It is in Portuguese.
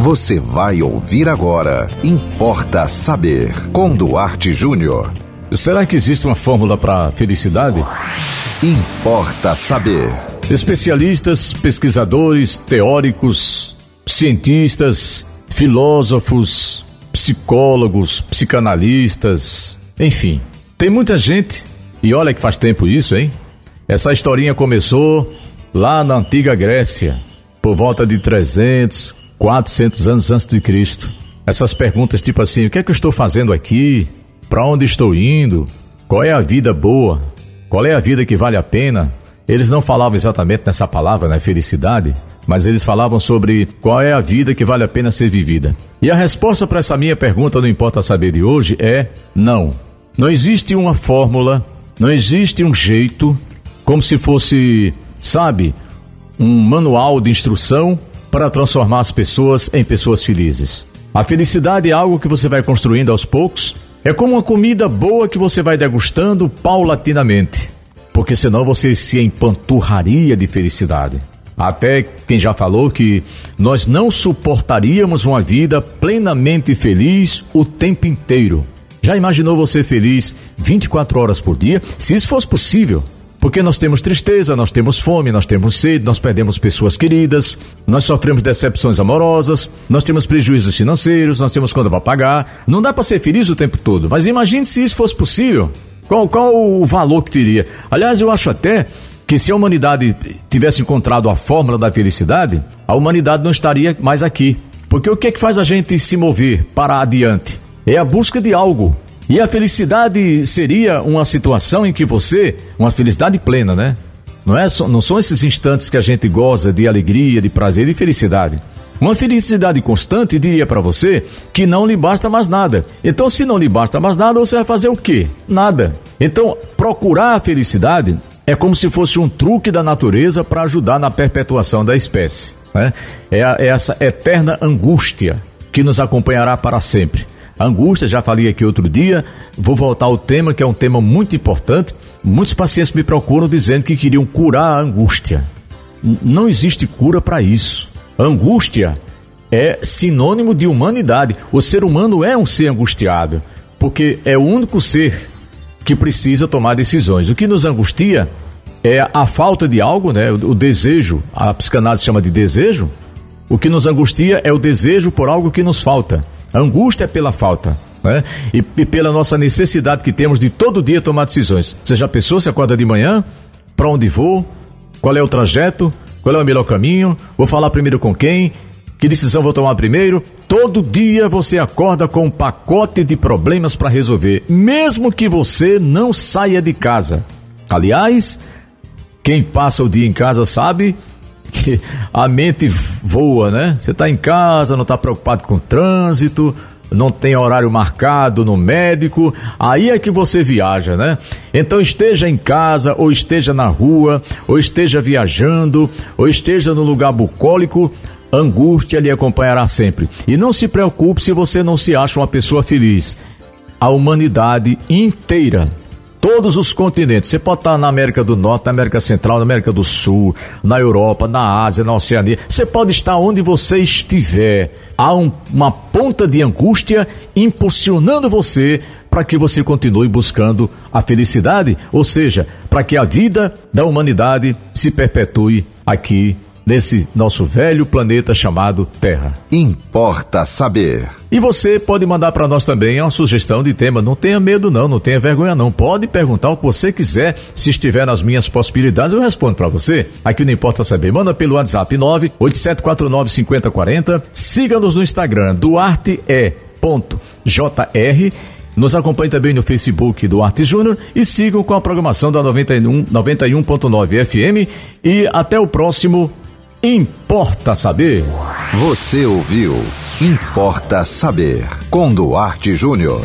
Você vai ouvir agora. Importa saber. Com Duarte Júnior. Será que existe uma fórmula para felicidade? Importa saber. Especialistas, pesquisadores, teóricos, cientistas, filósofos, psicólogos, psicanalistas, enfim. Tem muita gente, e olha que faz tempo isso, hein? Essa historinha começou lá na antiga Grécia, por volta de 300, 400 anos antes de Cristo. Essas perguntas tipo assim: o que é que eu estou fazendo aqui? Para onde estou indo? Qual é a vida boa? Qual é a vida que vale a pena? Eles não falavam exatamente nessa palavra, né, felicidade, mas eles falavam sobre qual é a vida que vale a pena ser vivida. E a resposta para essa minha pergunta, não importa saber de hoje, é não. Não existe uma fórmula, não existe um jeito, como se fosse, sabe, um manual de instrução para transformar as pessoas em pessoas felizes. A felicidade é algo que você vai construindo aos poucos. É como uma comida boa que você vai degustando paulatinamente, porque senão você se empanturraria de felicidade. Até quem já falou que nós não suportaríamos uma vida plenamente feliz o tempo inteiro. Já imaginou você feliz 24 horas por dia? Se isso fosse possível, porque nós temos tristeza, nós temos fome, nós temos sede, nós perdemos pessoas queridas, nós sofremos decepções amorosas, nós temos prejuízos financeiros, nós temos conta para pagar. Não dá para ser feliz o tempo todo. Mas imagine se isso fosse possível. Qual, qual o valor que teria? Aliás, eu acho até que se a humanidade tivesse encontrado a fórmula da felicidade, a humanidade não estaria mais aqui. Porque o que é que faz a gente se mover para adiante? É a busca de algo. E a felicidade seria uma situação em que você, uma felicidade plena, né? Não, é, não são esses instantes que a gente goza de alegria, de prazer e felicidade. Uma felicidade constante diria para você que não lhe basta mais nada. Então, se não lhe basta mais nada, você vai fazer o quê? Nada. Então, procurar a felicidade é como se fosse um truque da natureza para ajudar na perpetuação da espécie. Né? É, é essa eterna angústia que nos acompanhará para sempre angústia, já falei aqui outro dia, vou voltar ao tema que é um tema muito importante. Muitos pacientes me procuram dizendo que queriam curar a angústia. não existe cura para isso. Angústia é sinônimo de humanidade. O ser humano é um ser angustiado, porque é o único ser que precisa tomar decisões. O que nos angustia é a falta de algo, né? O, o desejo, a psicanálise chama de desejo. O que nos angustia é o desejo por algo que nos falta. Angústia é pela falta. Né? E, e, pela nossa necessidade que temos de todo dia tomar decisões. Você já pensou, se acorda de manhã? Para onde vou? Qual é o trajeto? Qual é o melhor caminho? Vou falar primeiro com quem? Que decisão vou tomar primeiro? Todo dia você acorda com um pacote de problemas para resolver, mesmo que você não saia de casa. Aliás, quem passa o dia em casa sabe que a mente voa, né? Você está em casa, não está preocupado com o trânsito, não tem horário marcado no médico, aí é que você viaja, né? Então esteja em casa, ou esteja na rua, ou esteja viajando, ou esteja no lugar bucólico, angústia lhe acompanhará sempre. E não se preocupe se você não se acha uma pessoa feliz. A humanidade inteira todos os continentes. Você pode estar na América do Norte, na América Central, na América do Sul, na Europa, na Ásia, na Oceania. Você pode estar onde você estiver. Há um, uma ponta de angústia impulsionando você para que você continue buscando a felicidade, ou seja, para que a vida da humanidade se perpetue aqui nesse nosso velho planeta chamado Terra. Importa saber. E você pode mandar para nós também uma sugestão de tema. Não tenha medo não, não tenha vergonha não. Pode perguntar o que você quiser. Se estiver nas minhas possibilidades, eu respondo para você. Aqui não importa saber. Manda pelo WhatsApp 987495040. Siga-nos no Instagram duarte.jr nos acompanhe também no Facebook do Arte Júnior e sigam com a programação da 91.9 91 FM e até o próximo Importa Saber. Você ouviu Importa Saber com Duarte Júnior.